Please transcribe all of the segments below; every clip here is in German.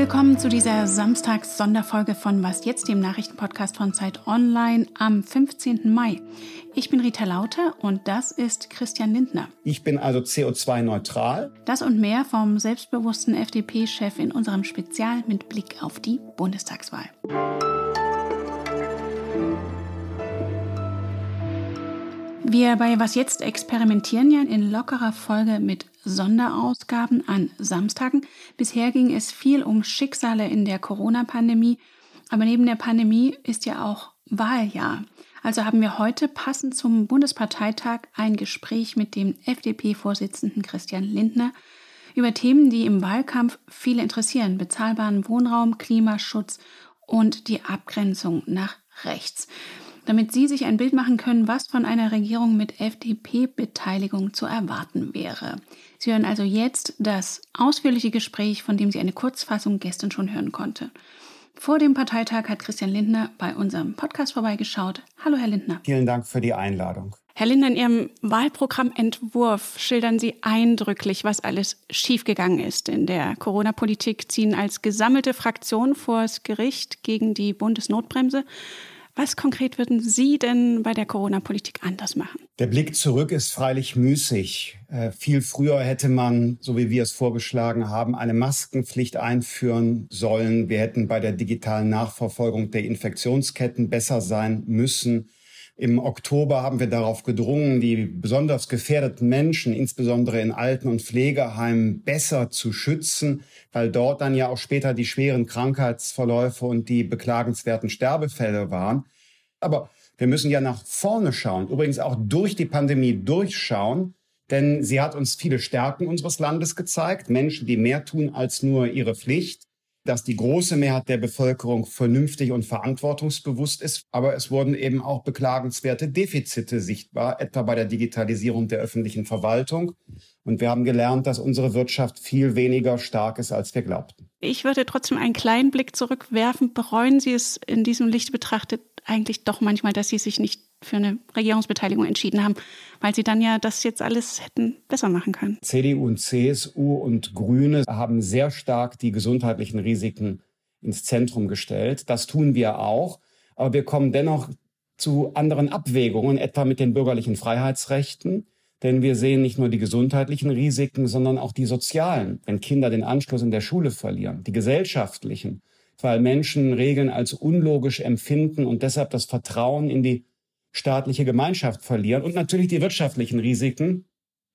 Willkommen zu dieser Samstags-Sonderfolge von Was jetzt, dem Nachrichtenpodcast von Zeit Online am 15. Mai. Ich bin Rita Lauter und das ist Christian Lindner. Ich bin also CO2-neutral. Das und mehr vom selbstbewussten FDP-Chef in unserem Spezial mit Blick auf die Bundestagswahl. Wir bei Was jetzt experimentieren ja in lockerer Folge mit Sonderausgaben an Samstagen. Bisher ging es viel um Schicksale in der Corona-Pandemie, aber neben der Pandemie ist ja auch Wahljahr. Also haben wir heute passend zum Bundesparteitag ein Gespräch mit dem FDP-Vorsitzenden Christian Lindner über Themen, die im Wahlkampf viele interessieren. Bezahlbaren Wohnraum, Klimaschutz und die Abgrenzung nach rechts damit Sie sich ein Bild machen können, was von einer Regierung mit FDP-Beteiligung zu erwarten wäre. Sie hören also jetzt das ausführliche Gespräch, von dem Sie eine Kurzfassung gestern schon hören konnte. Vor dem Parteitag hat Christian Lindner bei unserem Podcast vorbeigeschaut. Hallo, Herr Lindner. Vielen Dank für die Einladung. Herr Lindner, in Ihrem Wahlprogrammentwurf schildern Sie eindrücklich, was alles schiefgegangen ist in der Corona-Politik, ziehen als gesammelte Fraktion vor das Gericht gegen die Bundesnotbremse. Was konkret würden Sie denn bei der Corona-Politik anders machen? Der Blick zurück ist freilich müßig. Äh, viel früher hätte man, so wie wir es vorgeschlagen haben, eine Maskenpflicht einführen sollen. Wir hätten bei der digitalen Nachverfolgung der Infektionsketten besser sein müssen. Im Oktober haben wir darauf gedrungen, die besonders gefährdeten Menschen, insbesondere in Alten- und Pflegeheimen, besser zu schützen, weil dort dann ja auch später die schweren Krankheitsverläufe und die beklagenswerten Sterbefälle waren. Aber wir müssen ja nach vorne schauen, übrigens auch durch die Pandemie durchschauen, denn sie hat uns viele Stärken unseres Landes gezeigt, Menschen, die mehr tun als nur ihre Pflicht dass die große Mehrheit der Bevölkerung vernünftig und verantwortungsbewusst ist. Aber es wurden eben auch beklagenswerte Defizite sichtbar, etwa bei der Digitalisierung der öffentlichen Verwaltung. Und wir haben gelernt, dass unsere Wirtschaft viel weniger stark ist, als wir glaubten. Ich würde trotzdem einen kleinen Blick zurückwerfen. Bereuen Sie es in diesem Licht betrachtet eigentlich doch manchmal, dass Sie sich nicht für eine Regierungsbeteiligung entschieden haben, weil sie dann ja das jetzt alles hätten besser machen können. CDU und CSU und Grüne haben sehr stark die gesundheitlichen Risiken ins Zentrum gestellt. Das tun wir auch. Aber wir kommen dennoch zu anderen Abwägungen, etwa mit den bürgerlichen Freiheitsrechten. Denn wir sehen nicht nur die gesundheitlichen Risiken, sondern auch die sozialen, wenn Kinder den Anschluss in der Schule verlieren, die gesellschaftlichen, weil Menschen Regeln als unlogisch empfinden und deshalb das Vertrauen in die staatliche Gemeinschaft verlieren und natürlich die wirtschaftlichen Risiken,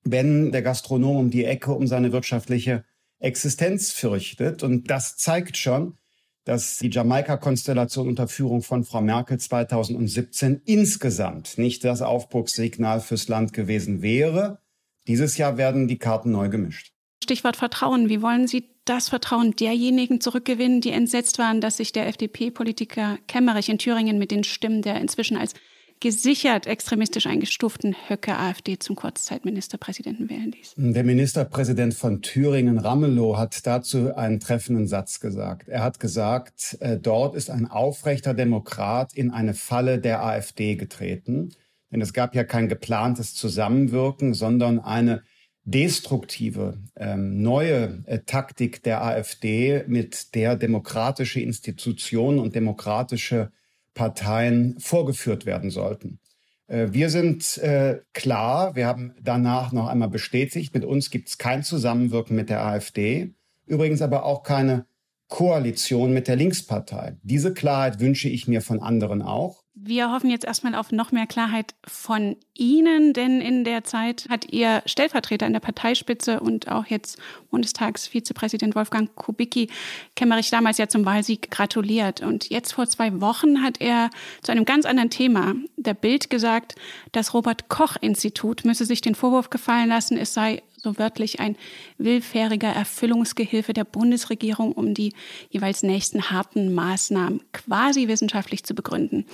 wenn der Gastronom um die Ecke um seine wirtschaftliche Existenz fürchtet. Und das zeigt schon, dass die Jamaika-Konstellation unter Führung von Frau Merkel 2017 insgesamt nicht das Aufbruchssignal fürs Land gewesen wäre. Dieses Jahr werden die Karten neu gemischt. Stichwort Vertrauen. Wie wollen Sie das Vertrauen derjenigen zurückgewinnen, die entsetzt waren, dass sich der FDP-Politiker Kemmerich in Thüringen mit den Stimmen der inzwischen als gesichert extremistisch eingestuften Höcke AfD zum Kurzzeitministerpräsidenten wählen ließ. Der Ministerpräsident von Thüringen, Ramelow, hat dazu einen treffenden Satz gesagt. Er hat gesagt, äh, dort ist ein aufrechter Demokrat in eine Falle der AfD getreten. Denn es gab ja kein geplantes Zusammenwirken, sondern eine destruktive, ähm, neue äh, Taktik der AfD, mit der demokratische Institutionen und demokratische Parteien vorgeführt werden sollten. Äh, wir sind äh, klar, wir haben danach noch einmal bestätigt, mit uns gibt es kein Zusammenwirken mit der AfD, übrigens aber auch keine Koalition mit der Linkspartei. Diese Klarheit wünsche ich mir von anderen auch. Wir hoffen jetzt erstmal auf noch mehr Klarheit von Ihnen, denn in der Zeit hat Ihr Stellvertreter in der Parteispitze und auch jetzt Bundestagsvizepräsident Wolfgang Kubicki Kemmerich damals ja zum Wahlsieg gratuliert. Und jetzt vor zwei Wochen hat er zu einem ganz anderen Thema der Bild gesagt, das Robert Koch Institut müsse sich den Vorwurf gefallen lassen, es sei so wörtlich ein willfähriger Erfüllungsgehilfe der Bundesregierung, um die jeweils nächsten harten Maßnahmen quasi wissenschaftlich zu begründen.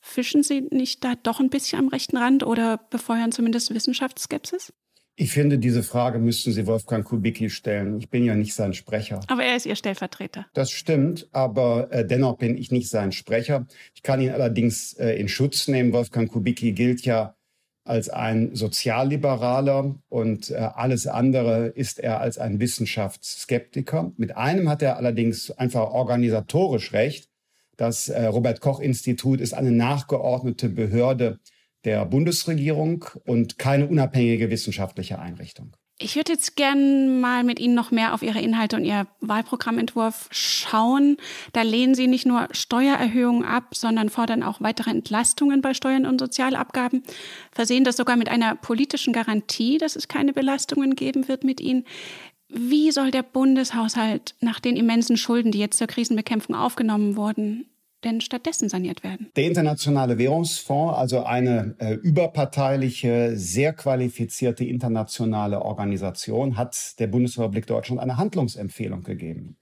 Fischen Sie nicht da doch ein bisschen am rechten Rand oder befeuern zumindest Wissenschaftsskepsis? Ich finde, diese Frage müssten Sie Wolfgang Kubicki stellen. Ich bin ja nicht sein Sprecher. Aber er ist Ihr Stellvertreter. Das stimmt, aber äh, dennoch bin ich nicht sein Sprecher. Ich kann ihn allerdings äh, in Schutz nehmen. Wolfgang Kubicki gilt ja als ein Sozialliberaler und äh, alles andere ist er als ein Wissenschaftsskeptiker. Mit einem hat er allerdings einfach organisatorisch recht. Das äh, Robert Koch Institut ist eine nachgeordnete Behörde der Bundesregierung und keine unabhängige wissenschaftliche Einrichtung. Ich würde jetzt gern mal mit Ihnen noch mehr auf Ihre Inhalte und Ihr Wahlprogrammentwurf schauen. Da lehnen Sie nicht nur Steuererhöhungen ab, sondern fordern auch weitere Entlastungen bei Steuern und Sozialabgaben, versehen das sogar mit einer politischen Garantie, dass es keine Belastungen geben wird mit Ihnen. Wie soll der Bundeshaushalt nach den immensen Schulden, die jetzt zur Krisenbekämpfung aufgenommen wurden, denn stattdessen saniert werden? Der Internationale Währungsfonds, also eine äh, überparteiliche, sehr qualifizierte internationale Organisation, hat der Bundesrepublik Deutschland eine Handlungsempfehlung gegeben.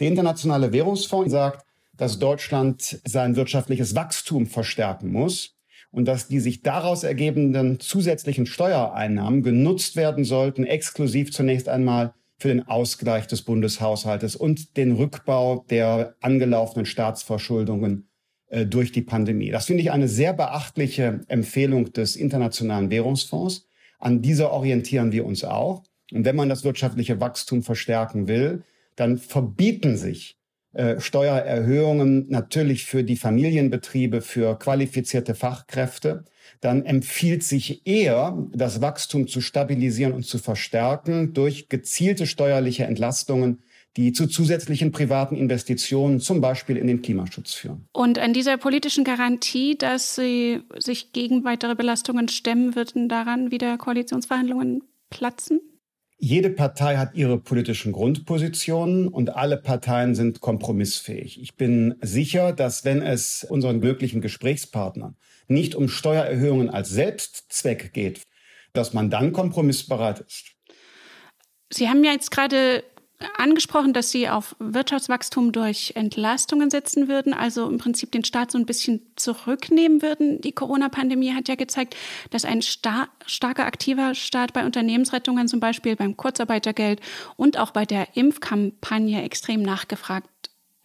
Der Internationale Währungsfonds sagt, dass Deutschland sein wirtschaftliches Wachstum verstärken muss und dass die sich daraus ergebenden zusätzlichen Steuereinnahmen genutzt werden sollten, exklusiv zunächst einmal für den Ausgleich des Bundeshaushaltes und den Rückbau der angelaufenen Staatsverschuldungen äh, durch die Pandemie. Das finde ich eine sehr beachtliche Empfehlung des Internationalen Währungsfonds. An dieser orientieren wir uns auch. Und wenn man das wirtschaftliche Wachstum verstärken will, dann verbieten sich äh, Steuererhöhungen natürlich für die Familienbetriebe, für qualifizierte Fachkräfte dann empfiehlt sich eher, das Wachstum zu stabilisieren und zu verstärken durch gezielte steuerliche Entlastungen, die zu zusätzlichen privaten Investitionen, zum Beispiel in den Klimaschutz führen. Und an dieser politischen Garantie, dass Sie sich gegen weitere Belastungen stemmen, würden daran wieder Koalitionsverhandlungen platzen? Jede Partei hat ihre politischen Grundpositionen und alle Parteien sind kompromissfähig. Ich bin sicher, dass wenn es unseren glücklichen Gesprächspartnern nicht um Steuererhöhungen als Selbstzweck geht, dass man dann kompromissbereit ist. Sie haben ja jetzt gerade angesprochen, dass Sie auf Wirtschaftswachstum durch Entlastungen setzen würden, also im Prinzip den Staat so ein bisschen zurücknehmen würden. Die Corona-Pandemie hat ja gezeigt, dass ein star starker, aktiver Staat bei Unternehmensrettungen, zum Beispiel beim Kurzarbeitergeld und auch bei der Impfkampagne extrem nachgefragt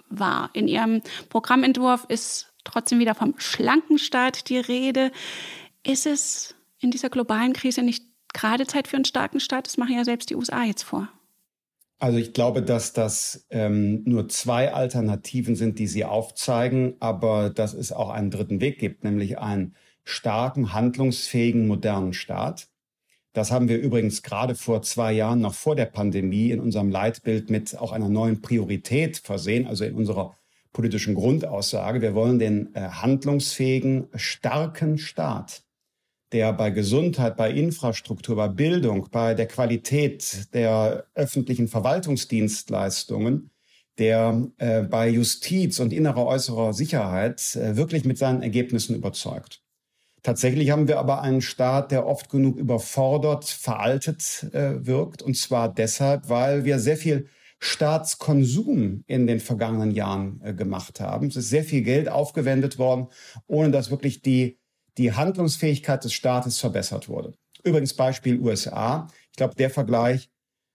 war. In Ihrem Programmentwurf ist trotzdem wieder vom schlanken Staat die Rede. Ist es in dieser globalen Krise nicht gerade Zeit für einen starken Staat? Das machen ja selbst die USA jetzt vor. Also ich glaube, dass das ähm, nur zwei Alternativen sind, die Sie aufzeigen, aber dass es auch einen dritten Weg gibt, nämlich einen starken, handlungsfähigen, modernen Staat. Das haben wir übrigens gerade vor zwei Jahren, noch vor der Pandemie, in unserem Leitbild mit auch einer neuen Priorität versehen, also in unserer politischen Grundaussage. Wir wollen den äh, handlungsfähigen, starken Staat der bei Gesundheit, bei Infrastruktur, bei Bildung, bei der Qualität der öffentlichen Verwaltungsdienstleistungen, der äh, bei Justiz und innerer äußerer Sicherheit äh, wirklich mit seinen Ergebnissen überzeugt. Tatsächlich haben wir aber einen Staat, der oft genug überfordert, veraltet äh, wirkt. Und zwar deshalb, weil wir sehr viel Staatskonsum in den vergangenen Jahren äh, gemacht haben. Es ist sehr viel Geld aufgewendet worden, ohne dass wirklich die die Handlungsfähigkeit des Staates verbessert wurde. Übrigens Beispiel USA. Ich glaube, der Vergleich,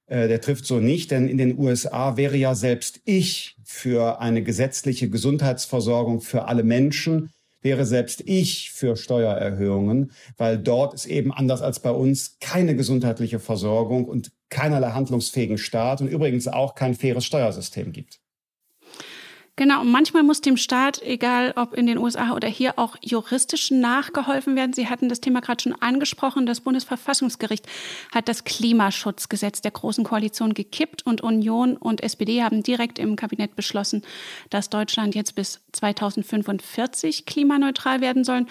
äh, der trifft so nicht, denn in den USA wäre ja selbst ich für eine gesetzliche Gesundheitsversorgung für alle Menschen, wäre selbst ich für Steuererhöhungen, weil dort ist eben anders als bei uns keine gesundheitliche Versorgung und keinerlei handlungsfähigen Staat und übrigens auch kein faires Steuersystem gibt. Genau, und manchmal muss dem Staat, egal ob in den USA oder hier, auch juristisch nachgeholfen werden. Sie hatten das Thema gerade schon angesprochen. Das Bundesverfassungsgericht hat das Klimaschutzgesetz der Großen Koalition gekippt und Union und SPD haben direkt im Kabinett beschlossen, dass Deutschland jetzt bis 2045 klimaneutral werden soll.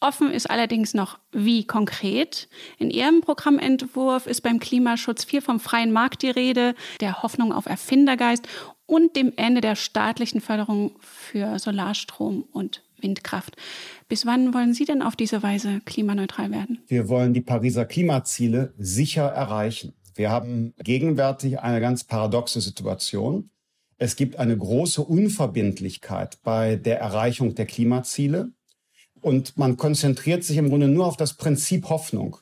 Offen ist allerdings noch, wie konkret. In Ihrem Programmentwurf ist beim Klimaschutz viel vom freien Markt die Rede, der Hoffnung auf Erfindergeist und dem Ende der staatlichen Förderung für Solarstrom und Windkraft. Bis wann wollen Sie denn auf diese Weise klimaneutral werden? Wir wollen die Pariser Klimaziele sicher erreichen. Wir haben gegenwärtig eine ganz paradoxe Situation. Es gibt eine große Unverbindlichkeit bei der Erreichung der Klimaziele und man konzentriert sich im Grunde nur auf das Prinzip Hoffnung.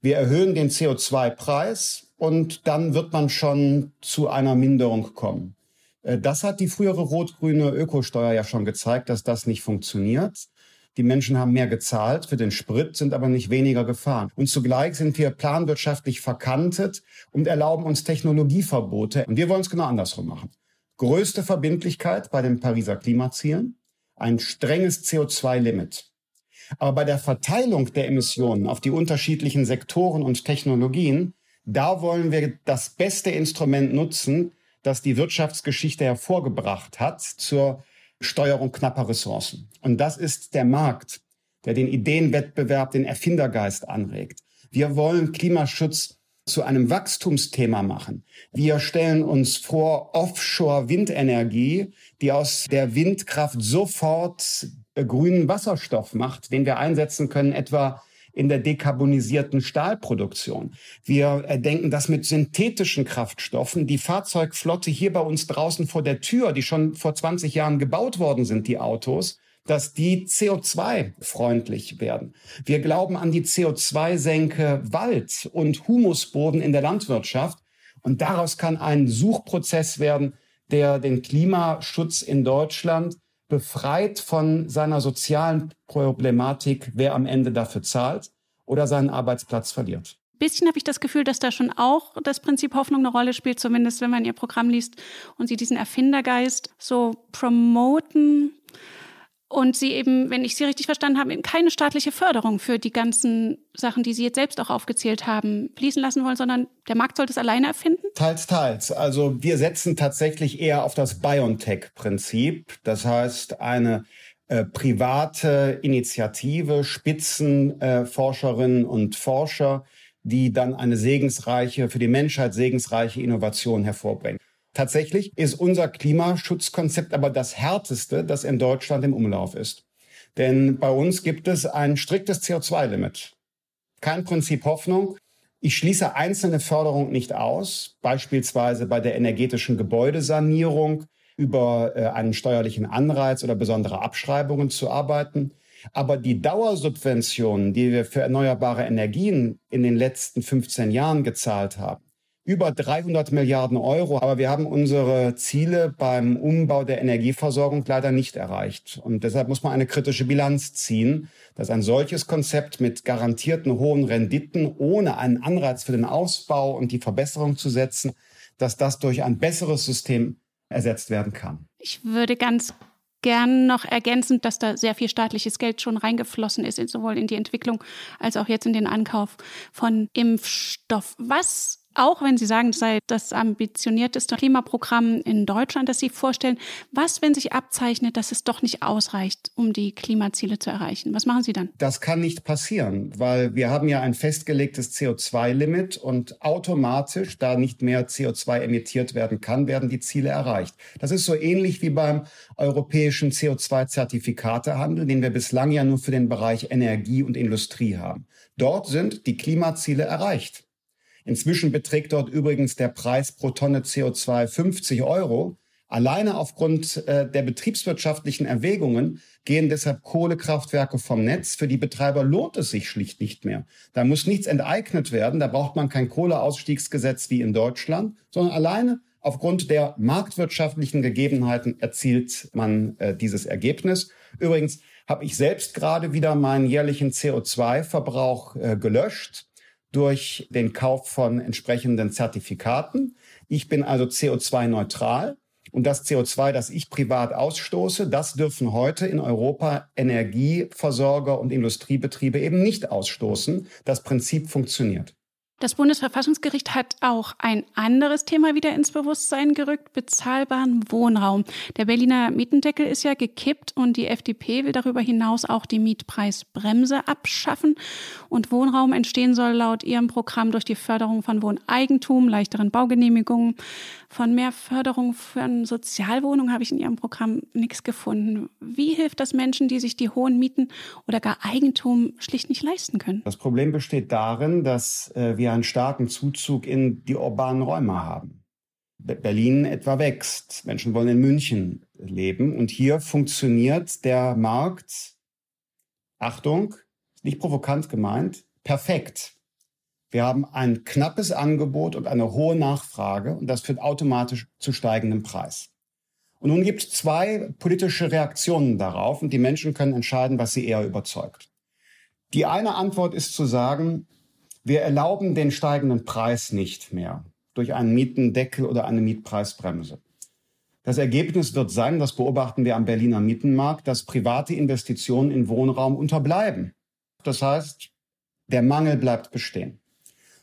Wir erhöhen den CO2-Preis und dann wird man schon zu einer Minderung kommen. Äh, das hat die frühere rot-grüne Ökosteuer ja schon gezeigt, dass das nicht funktioniert. Die Menschen haben mehr gezahlt für den Sprit, sind aber nicht weniger gefahren. Und zugleich sind wir planwirtschaftlich verkantet und erlauben uns Technologieverbote. Und wir wollen es genau andersrum machen. Größte Verbindlichkeit bei den Pariser Klimazielen, ein strenges CO2-Limit. Aber bei der Verteilung der Emissionen auf die unterschiedlichen Sektoren und Technologien, da wollen wir das beste Instrument nutzen, das die Wirtschaftsgeschichte hervorgebracht hat zur Steuerung knapper Ressourcen. Und das ist der Markt, der den Ideenwettbewerb, den Erfindergeist anregt. Wir wollen Klimaschutz zu einem Wachstumsthema machen. Wir stellen uns vor Offshore-Windenergie, die aus der Windkraft sofort grünen Wasserstoff macht, den wir einsetzen können, etwa in der dekarbonisierten Stahlproduktion. Wir äh, denken das mit synthetischen Kraftstoffen. Die Fahrzeugflotte hier bei uns draußen vor der Tür, die schon vor 20 Jahren gebaut worden sind, die Autos, dass die CO2-freundlich werden. Wir glauben an die CO2-Senke Wald und Humusboden in der Landwirtschaft. Und daraus kann ein Suchprozess werden, der den Klimaschutz in Deutschland befreit von seiner sozialen Problematik, wer am Ende dafür zahlt oder seinen Arbeitsplatz verliert. Bisschen habe ich das Gefühl, dass da schon auch das Prinzip Hoffnung eine Rolle spielt, zumindest wenn man ihr Programm liest und sie diesen Erfindergeist so promoten und sie eben, wenn ich Sie richtig verstanden habe, eben keine staatliche Förderung für die ganzen Sachen, die Sie jetzt selbst auch aufgezählt haben, fließen lassen wollen, sondern der Markt sollte es alleine erfinden? Teils, teils. Also wir setzen tatsächlich eher auf das BioNTech-Prinzip. Das heißt, eine äh, private Initiative, Spitzenforscherinnen äh, und Forscher, die dann eine segensreiche, für die Menschheit segensreiche Innovation hervorbringen. Tatsächlich ist unser Klimaschutzkonzept aber das härteste, das in Deutschland im Umlauf ist. Denn bei uns gibt es ein striktes CO2-Limit. Kein Prinzip Hoffnung. Ich schließe einzelne Förderung nicht aus, beispielsweise bei der energetischen Gebäudesanierung über äh, einen steuerlichen Anreiz oder besondere Abschreibungen zu arbeiten. Aber die Dauersubventionen, die wir für erneuerbare Energien in den letzten 15 Jahren gezahlt haben, über 300 Milliarden Euro. Aber wir haben unsere Ziele beim Umbau der Energieversorgung leider nicht erreicht. Und deshalb muss man eine kritische Bilanz ziehen, dass ein solches Konzept mit garantierten hohen Renditen, ohne einen Anreiz für den Ausbau und die Verbesserung zu setzen, dass das durch ein besseres System ersetzt werden kann. Ich würde ganz gern noch ergänzend, dass da sehr viel staatliches Geld schon reingeflossen ist, sowohl in die Entwicklung als auch jetzt in den Ankauf von Impfstoff. Was auch wenn Sie sagen, es sei das ambitionierteste Klimaprogramm in Deutschland, das Sie vorstellen. Was, wenn sich abzeichnet, dass es doch nicht ausreicht, um die Klimaziele zu erreichen? Was machen Sie dann? Das kann nicht passieren, weil wir haben ja ein festgelegtes CO2-Limit und automatisch, da nicht mehr CO2 emittiert werden kann, werden die Ziele erreicht. Das ist so ähnlich wie beim europäischen CO2-Zertifikatehandel, den wir bislang ja nur für den Bereich Energie und Industrie haben. Dort sind die Klimaziele erreicht. Inzwischen beträgt dort übrigens der Preis pro Tonne CO2 50 Euro. Alleine aufgrund äh, der betriebswirtschaftlichen Erwägungen gehen deshalb Kohlekraftwerke vom Netz. Für die Betreiber lohnt es sich schlicht nicht mehr. Da muss nichts enteignet werden. Da braucht man kein Kohleausstiegsgesetz wie in Deutschland, sondern alleine aufgrund der marktwirtschaftlichen Gegebenheiten erzielt man äh, dieses Ergebnis. Übrigens habe ich selbst gerade wieder meinen jährlichen CO2-Verbrauch äh, gelöscht durch den Kauf von entsprechenden Zertifikaten. Ich bin also CO2-neutral. Und das CO2, das ich privat ausstoße, das dürfen heute in Europa Energieversorger und Industriebetriebe eben nicht ausstoßen. Das Prinzip funktioniert. Das Bundesverfassungsgericht hat auch ein anderes Thema wieder ins Bewusstsein gerückt, bezahlbaren Wohnraum. Der Berliner Mietendeckel ist ja gekippt und die FDP will darüber hinaus auch die Mietpreisbremse abschaffen. Und Wohnraum entstehen soll laut ihrem Programm durch die Förderung von Wohneigentum, leichteren Baugenehmigungen. Von mehr Förderung von Sozialwohnungen habe ich in ihrem Programm nichts gefunden. Wie hilft das Menschen, die sich die hohen Mieten oder gar Eigentum schlicht nicht leisten können? Das Problem besteht darin, dass äh, wir wir einen starken Zuzug in die urbanen Räume haben. Berlin etwa wächst. Menschen wollen in München leben. Und hier funktioniert der Markt, Achtung, nicht provokant gemeint, perfekt. Wir haben ein knappes Angebot und eine hohe Nachfrage und das führt automatisch zu steigendem Preis. Und nun gibt es zwei politische Reaktionen darauf und die Menschen können entscheiden, was sie eher überzeugt. Die eine Antwort ist zu sagen, wir erlauben den steigenden Preis nicht mehr durch einen Mietendeckel oder eine Mietpreisbremse. Das Ergebnis wird sein, das beobachten wir am Berliner Mietenmarkt, dass private Investitionen in Wohnraum unterbleiben. Das heißt, der Mangel bleibt bestehen.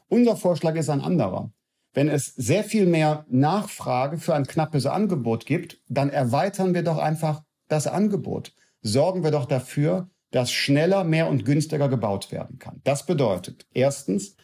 Unser Vorschlag ist ein anderer. Wenn es sehr viel mehr Nachfrage für ein knappes Angebot gibt, dann erweitern wir doch einfach das Angebot. Sorgen wir doch dafür, dass schneller, mehr und günstiger gebaut werden kann. Das bedeutet, erstens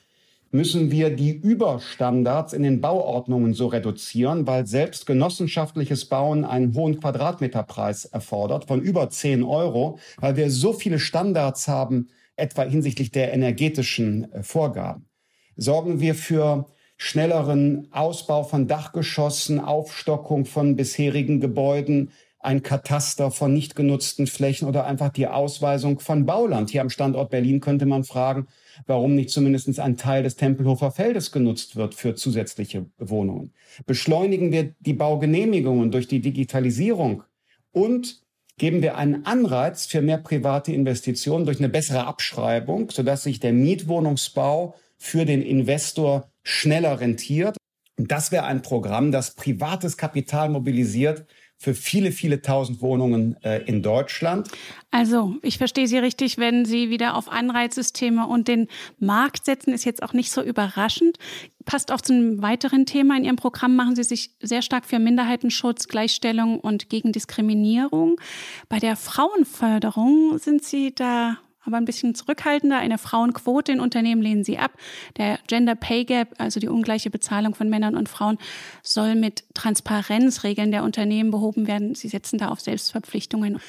müssen wir die Überstandards in den Bauordnungen so reduzieren, weil selbst genossenschaftliches Bauen einen hohen Quadratmeterpreis erfordert von über 10 Euro, weil wir so viele Standards haben, etwa hinsichtlich der energetischen äh, Vorgaben. Sorgen wir für schnelleren Ausbau von Dachgeschossen, Aufstockung von bisherigen Gebäuden, ein Kataster von nicht genutzten Flächen oder einfach die Ausweisung von Bauland. Hier am Standort Berlin könnte man fragen, warum nicht zumindest ein Teil des Tempelhofer Feldes genutzt wird für zusätzliche Wohnungen. Beschleunigen wir die Baugenehmigungen durch die Digitalisierung und geben wir einen Anreiz für mehr private Investitionen durch eine bessere Abschreibung, sodass sich der Mietwohnungsbau für den Investor schneller rentiert. Das wäre ein Programm, das privates Kapital mobilisiert für viele, viele tausend Wohnungen äh, in Deutschland. Also, ich verstehe Sie richtig, wenn Sie wieder auf Anreizsysteme und den Markt setzen, ist jetzt auch nicht so überraschend. Passt auch zu einem weiteren Thema. In Ihrem Programm machen Sie sich sehr stark für Minderheitenschutz, Gleichstellung und gegen Diskriminierung. Bei der Frauenförderung sind Sie da aber ein bisschen zurückhaltender. Eine Frauenquote in Unternehmen lehnen sie ab. Der Gender Pay Gap, also die ungleiche Bezahlung von Männern und Frauen, soll mit Transparenzregeln der Unternehmen behoben werden. Sie setzen da auf Selbstverpflichtungen.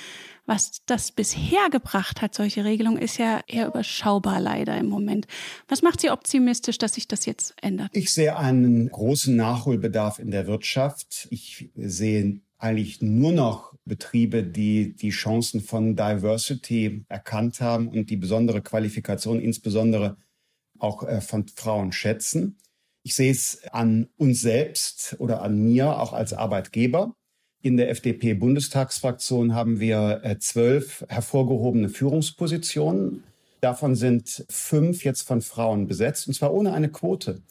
Was das bisher gebracht hat, solche Regelungen, ist ja eher überschaubar leider im Moment. Was macht Sie optimistisch, dass sich das jetzt ändert? Ich sehe einen großen Nachholbedarf in der Wirtschaft. Ich sehe eigentlich nur noch Betriebe, die die Chancen von Diversity erkannt haben und die besondere Qualifikation insbesondere auch äh, von Frauen schätzen. Ich sehe es an uns selbst oder an mir auch als Arbeitgeber. In der FDP-Bundestagsfraktion haben wir äh, zwölf hervorgehobene Führungspositionen. Davon sind fünf jetzt von Frauen besetzt, und zwar ohne eine Quote.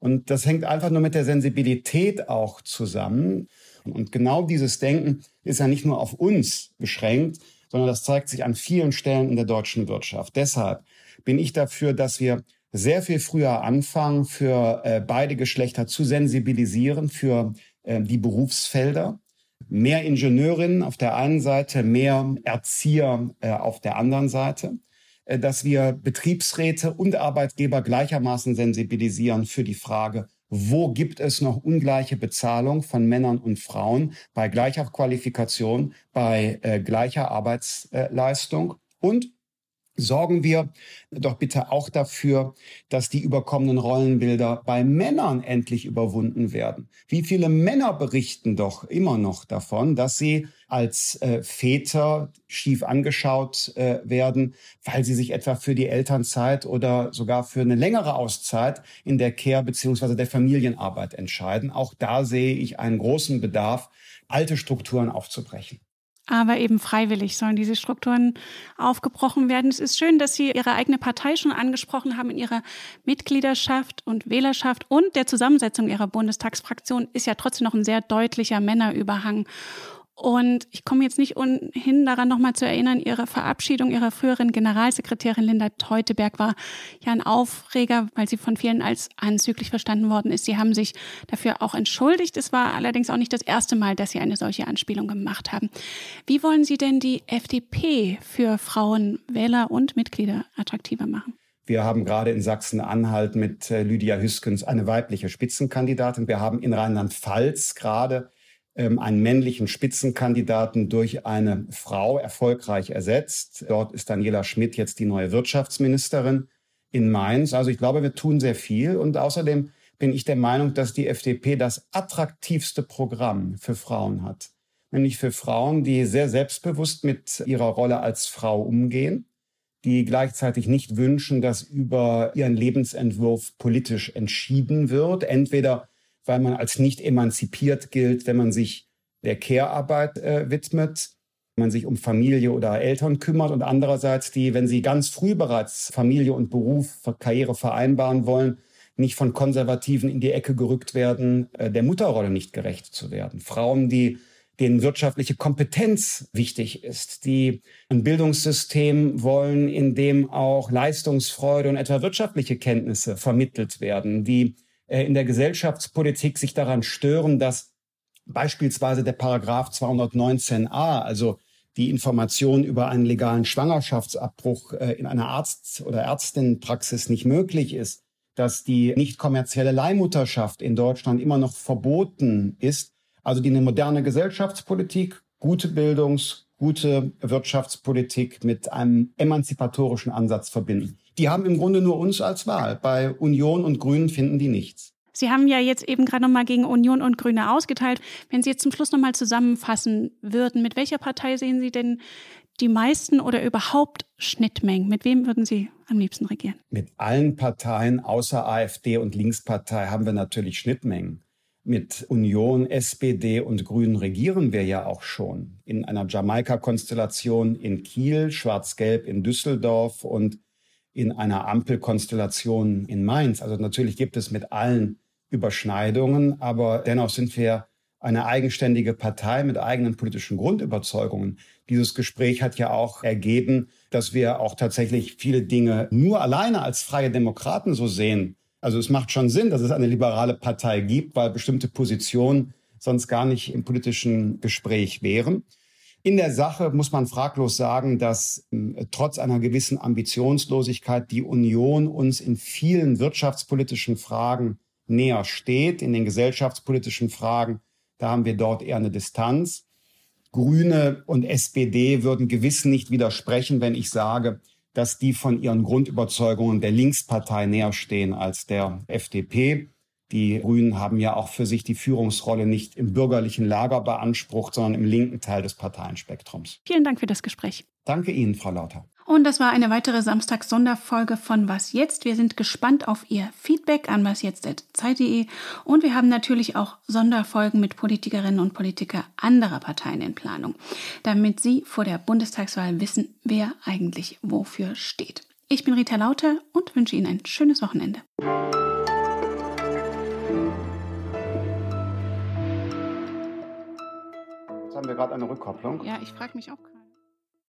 Und das hängt einfach nur mit der Sensibilität auch zusammen. Und genau dieses Denken ist ja nicht nur auf uns beschränkt, sondern das zeigt sich an vielen Stellen in der deutschen Wirtschaft. Deshalb bin ich dafür, dass wir sehr viel früher anfangen, für äh, beide Geschlechter zu sensibilisieren, für äh, die Berufsfelder. Mehr Ingenieurinnen auf der einen Seite, mehr Erzieher äh, auf der anderen Seite. Äh, dass wir Betriebsräte und Arbeitgeber gleichermaßen sensibilisieren für die Frage, wo gibt es noch ungleiche Bezahlung von Männern und Frauen bei gleicher Qualifikation, bei äh, gleicher Arbeitsleistung? Und sorgen wir doch bitte auch dafür, dass die überkommenen Rollenbilder bei Männern endlich überwunden werden. Wie viele Männer berichten doch immer noch davon, dass sie als äh, Väter schief angeschaut äh, werden, weil sie sich etwa für die Elternzeit oder sogar für eine längere Auszeit in der Care- bzw. der Familienarbeit entscheiden. Auch da sehe ich einen großen Bedarf, alte Strukturen aufzubrechen aber eben freiwillig sollen diese Strukturen aufgebrochen werden. Es ist schön, dass Sie Ihre eigene Partei schon angesprochen haben in Ihrer Mitgliederschaft und Wählerschaft und der Zusammensetzung Ihrer Bundestagsfraktion ist ja trotzdem noch ein sehr deutlicher Männerüberhang. Und ich komme jetzt nicht hin, daran nochmal zu erinnern, Ihre Verabschiedung Ihrer früheren Generalsekretärin Linda Teuteberg war ja ein Aufreger, weil sie von vielen als anzüglich verstanden worden ist. Sie haben sich dafür auch entschuldigt. Es war allerdings auch nicht das erste Mal, dass Sie eine solche Anspielung gemacht haben. Wie wollen Sie denn die FDP für Frauen, Wähler und Mitglieder attraktiver machen? Wir haben gerade in Sachsen-Anhalt mit äh, Lydia Hüskens eine weibliche Spitzenkandidatin. Wir haben in Rheinland-Pfalz gerade einen männlichen Spitzenkandidaten durch eine Frau erfolgreich ersetzt. Dort ist Daniela Schmidt jetzt die neue Wirtschaftsministerin in Mainz. Also ich glaube, wir tun sehr viel. Und außerdem bin ich der Meinung, dass die FDP das attraktivste Programm für Frauen hat. Nämlich für Frauen, die sehr selbstbewusst mit ihrer Rolle als Frau umgehen, die gleichzeitig nicht wünschen, dass über ihren Lebensentwurf politisch entschieden wird. Entweder weil man als nicht emanzipiert gilt, wenn man sich der Care-Arbeit äh, widmet, man sich um Familie oder Eltern kümmert und andererseits die, wenn sie ganz früh bereits Familie und Beruf, Karriere vereinbaren wollen, nicht von Konservativen in die Ecke gerückt werden, äh, der Mutterrolle nicht gerecht zu werden. Frauen, die denen wirtschaftliche Kompetenz wichtig ist, die ein Bildungssystem wollen, in dem auch Leistungsfreude und etwa wirtschaftliche Kenntnisse vermittelt werden, die in der Gesellschaftspolitik sich daran stören, dass beispielsweise der Paragraph 219a, also die Information über einen legalen Schwangerschaftsabbruch äh, in einer Arzt- oder Ärztinnenpraxis nicht möglich ist, dass die nicht kommerzielle Leihmutterschaft in Deutschland immer noch verboten ist, also die eine moderne Gesellschaftspolitik, gute Bildungs-, gute Wirtschaftspolitik mit einem emanzipatorischen Ansatz verbinden. Die haben im Grunde nur uns als Wahl. Bei Union und Grünen finden die nichts. Sie haben ja jetzt eben gerade noch mal gegen Union und Grüne ausgeteilt. Wenn Sie jetzt zum Schluss noch mal zusammenfassen würden, mit welcher Partei sehen Sie denn die meisten oder überhaupt Schnittmengen? Mit wem würden Sie am liebsten regieren? Mit allen Parteien außer AfD und Linkspartei haben wir natürlich Schnittmengen. Mit Union, SPD und Grünen regieren wir ja auch schon in einer Jamaika-Konstellation in Kiel, Schwarz-Gelb in Düsseldorf und in einer Ampelkonstellation in Mainz. Also natürlich gibt es mit allen Überschneidungen, aber dennoch sind wir eine eigenständige Partei mit eigenen politischen Grundüberzeugungen. Dieses Gespräch hat ja auch ergeben, dass wir auch tatsächlich viele Dinge nur alleine als freie Demokraten so sehen also es macht schon Sinn, dass es eine liberale Partei gibt, weil bestimmte Positionen sonst gar nicht im politischen Gespräch wären. In der Sache muss man fraglos sagen, dass äh, trotz einer gewissen Ambitionslosigkeit die Union uns in vielen wirtschaftspolitischen Fragen näher steht. In den gesellschaftspolitischen Fragen, da haben wir dort eher eine Distanz. Grüne und SPD würden gewiss nicht widersprechen, wenn ich sage, dass die von ihren Grundüberzeugungen der Linkspartei näher stehen als der FDP. Die Grünen haben ja auch für sich die Führungsrolle nicht im bürgerlichen Lager beansprucht, sondern im linken Teil des Parteienspektrums. Vielen Dank für das Gespräch. Danke Ihnen, Frau Lauter. Und das war eine weitere Samstags-Sonderfolge von Was jetzt? Wir sind gespannt auf Ihr Feedback an wasjetzt.zeit.de und wir haben natürlich auch Sonderfolgen mit Politikerinnen und Politikern anderer Parteien in Planung, damit Sie vor der Bundestagswahl wissen, wer eigentlich wofür steht. Ich bin Rita Lauter und wünsche Ihnen ein schönes Wochenende. Jetzt haben wir gerade eine Rückkopplung. Ja, ich frage mich auch gerade.